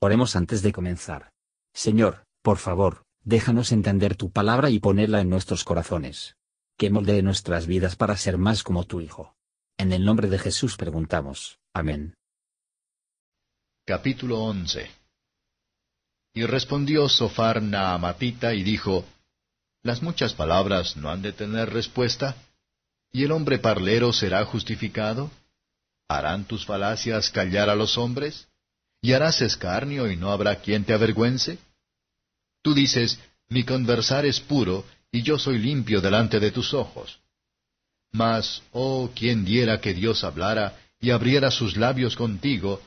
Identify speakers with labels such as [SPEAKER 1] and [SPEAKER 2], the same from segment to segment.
[SPEAKER 1] Oremos antes de comenzar. Señor, por favor, déjanos entender tu palabra y ponerla en nuestros corazones. Que moldee nuestras vidas para ser más como tu Hijo. En el nombre de Jesús preguntamos. Amén.
[SPEAKER 2] Capítulo 11 Y respondió Sofar Naamatita y dijo, ¿Las muchas palabras no han de tener respuesta? ¿Y el hombre parlero será justificado? ¿Harán tus falacias callar a los hombres? ¿Y harás escarnio y no habrá quien te avergüence? Tú dices, mi conversar es puro, y yo soy limpio delante de tus ojos. Mas, oh, quien diera que Dios hablara y abriera sus labios contigo,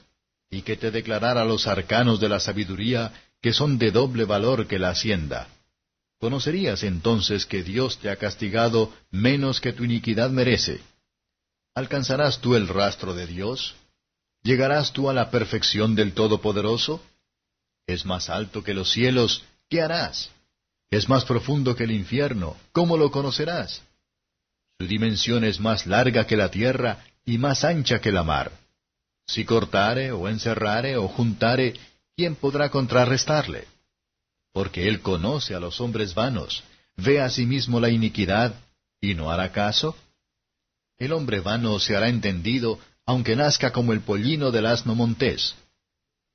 [SPEAKER 2] y que te declarara los arcanos de la sabiduría, que son de doble valor que la hacienda. Conocerías entonces que Dios te ha castigado menos que tu iniquidad merece. ¿Alcanzarás tú el rastro de Dios? ¿Llegarás tú a la perfección del Todopoderoso? Es más alto que los cielos, ¿qué harás? Es más profundo que el infierno, ¿cómo lo conocerás? Su dimensión es más larga que la tierra y más ancha que la mar. Si cortare o encerrare o juntare, ¿quién podrá contrarrestarle? Porque él conoce a los hombres vanos, ve a sí mismo la iniquidad, y no hará caso. El hombre vano se hará entendido aunque nazca como el pollino del asno montés.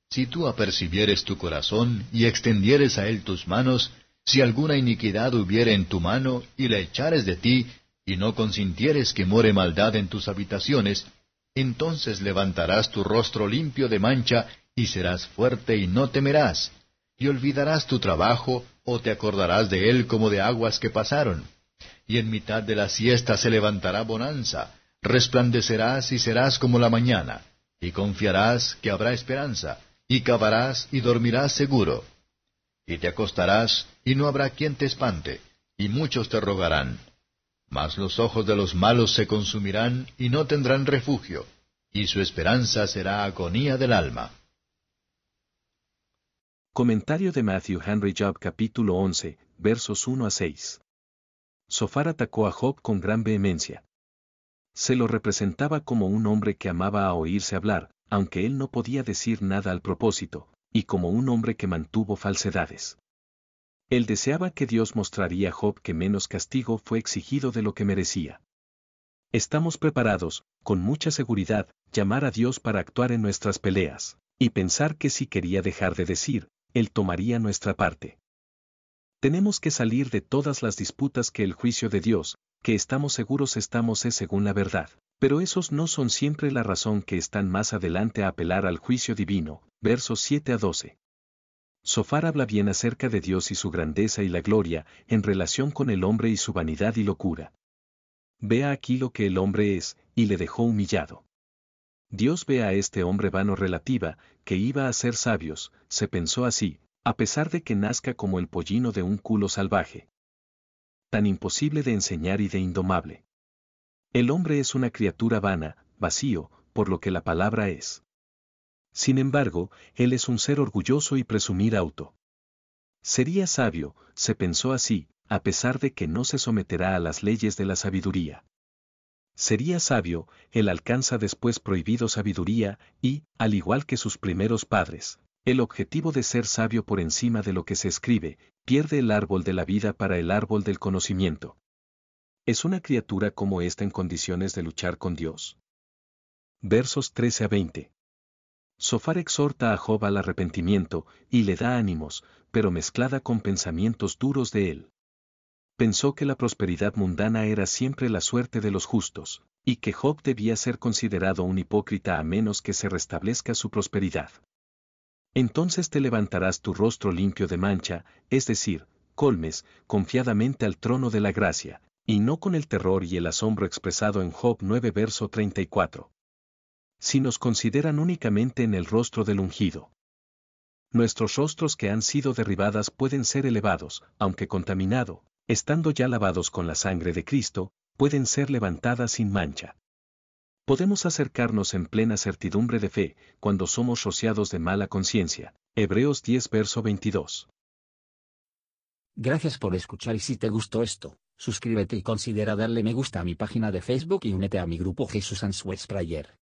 [SPEAKER 2] Si tú apercibieres tu corazón y extendieres a él tus manos, si alguna iniquidad hubiere en tu mano y la echares de ti, y no consintieres que more maldad en tus habitaciones, entonces levantarás tu rostro limpio de mancha, y serás fuerte y no temerás, y olvidarás tu trabajo, o te acordarás de él como de aguas que pasaron. Y en mitad de la siesta se levantará bonanza, resplandecerás y serás como la mañana, y confiarás que habrá esperanza, y cavarás y dormirás seguro. Y te acostarás, y no habrá quien te espante, y muchos te rogarán. Mas los ojos de los malos se consumirán, y no tendrán refugio, y su esperanza será agonía del alma.
[SPEAKER 3] Comentario de Matthew Henry Job capítulo 11, versos 1 a 6. Sofar atacó a Job con gran vehemencia se lo representaba como un hombre que amaba a oírse hablar, aunque él no podía decir nada al propósito, y como un hombre que mantuvo falsedades. Él deseaba que Dios mostraría a Job que menos castigo fue exigido de lo que merecía. Estamos preparados, con mucha seguridad, llamar a Dios para actuar en nuestras peleas, y pensar que si quería dejar de decir, Él tomaría nuestra parte. Tenemos que salir de todas las disputas que el juicio de Dios, que estamos seguros estamos es según la verdad. Pero esos no son siempre la razón que están más adelante a apelar al juicio divino, versos 7 a 12. Sofar habla bien acerca de Dios y su grandeza y la gloria, en relación con el hombre y su vanidad y locura. Vea aquí lo que el hombre es, y le dejó humillado. Dios ve a este hombre vano relativa, que iba a ser sabios, se pensó así, a pesar de que nazca como el pollino de un culo salvaje tan imposible de enseñar y de indomable. El hombre es una criatura vana, vacío, por lo que la palabra es. Sin embargo, él es un ser orgulloso y presumir auto. Sería sabio, se pensó así, a pesar de que no se someterá a las leyes de la sabiduría. Sería sabio, él alcanza después prohibido sabiduría, y, al igual que sus primeros padres, el objetivo de ser sabio por encima de lo que se escribe, pierde el árbol de la vida para el árbol del conocimiento. ¿Es una criatura como esta en condiciones de luchar con Dios? Versos 13 a 20. Sofar exhorta a Job al arrepentimiento y le da ánimos, pero mezclada con pensamientos duros de él. Pensó que la prosperidad mundana era siempre la suerte de los justos, y que Job debía ser considerado un hipócrita a menos que se restablezca su prosperidad. Entonces te levantarás tu rostro limpio de mancha, es decir, colmes, confiadamente al trono de la gracia, y no con el terror y el asombro expresado en Job 9 verso 34. Si nos consideran únicamente en el rostro del ungido. Nuestros rostros que han sido derribadas pueden ser elevados, aunque contaminado, estando ya lavados con la sangre de Cristo, pueden ser levantadas sin mancha podemos acercarnos en plena certidumbre de fe, cuando somos rociados de mala conciencia. Hebreos 10 verso 22.
[SPEAKER 1] Gracias por escuchar y si te gustó esto, suscríbete y considera darle me gusta a mi página de Facebook y únete a mi grupo Jesús Answers Prayer.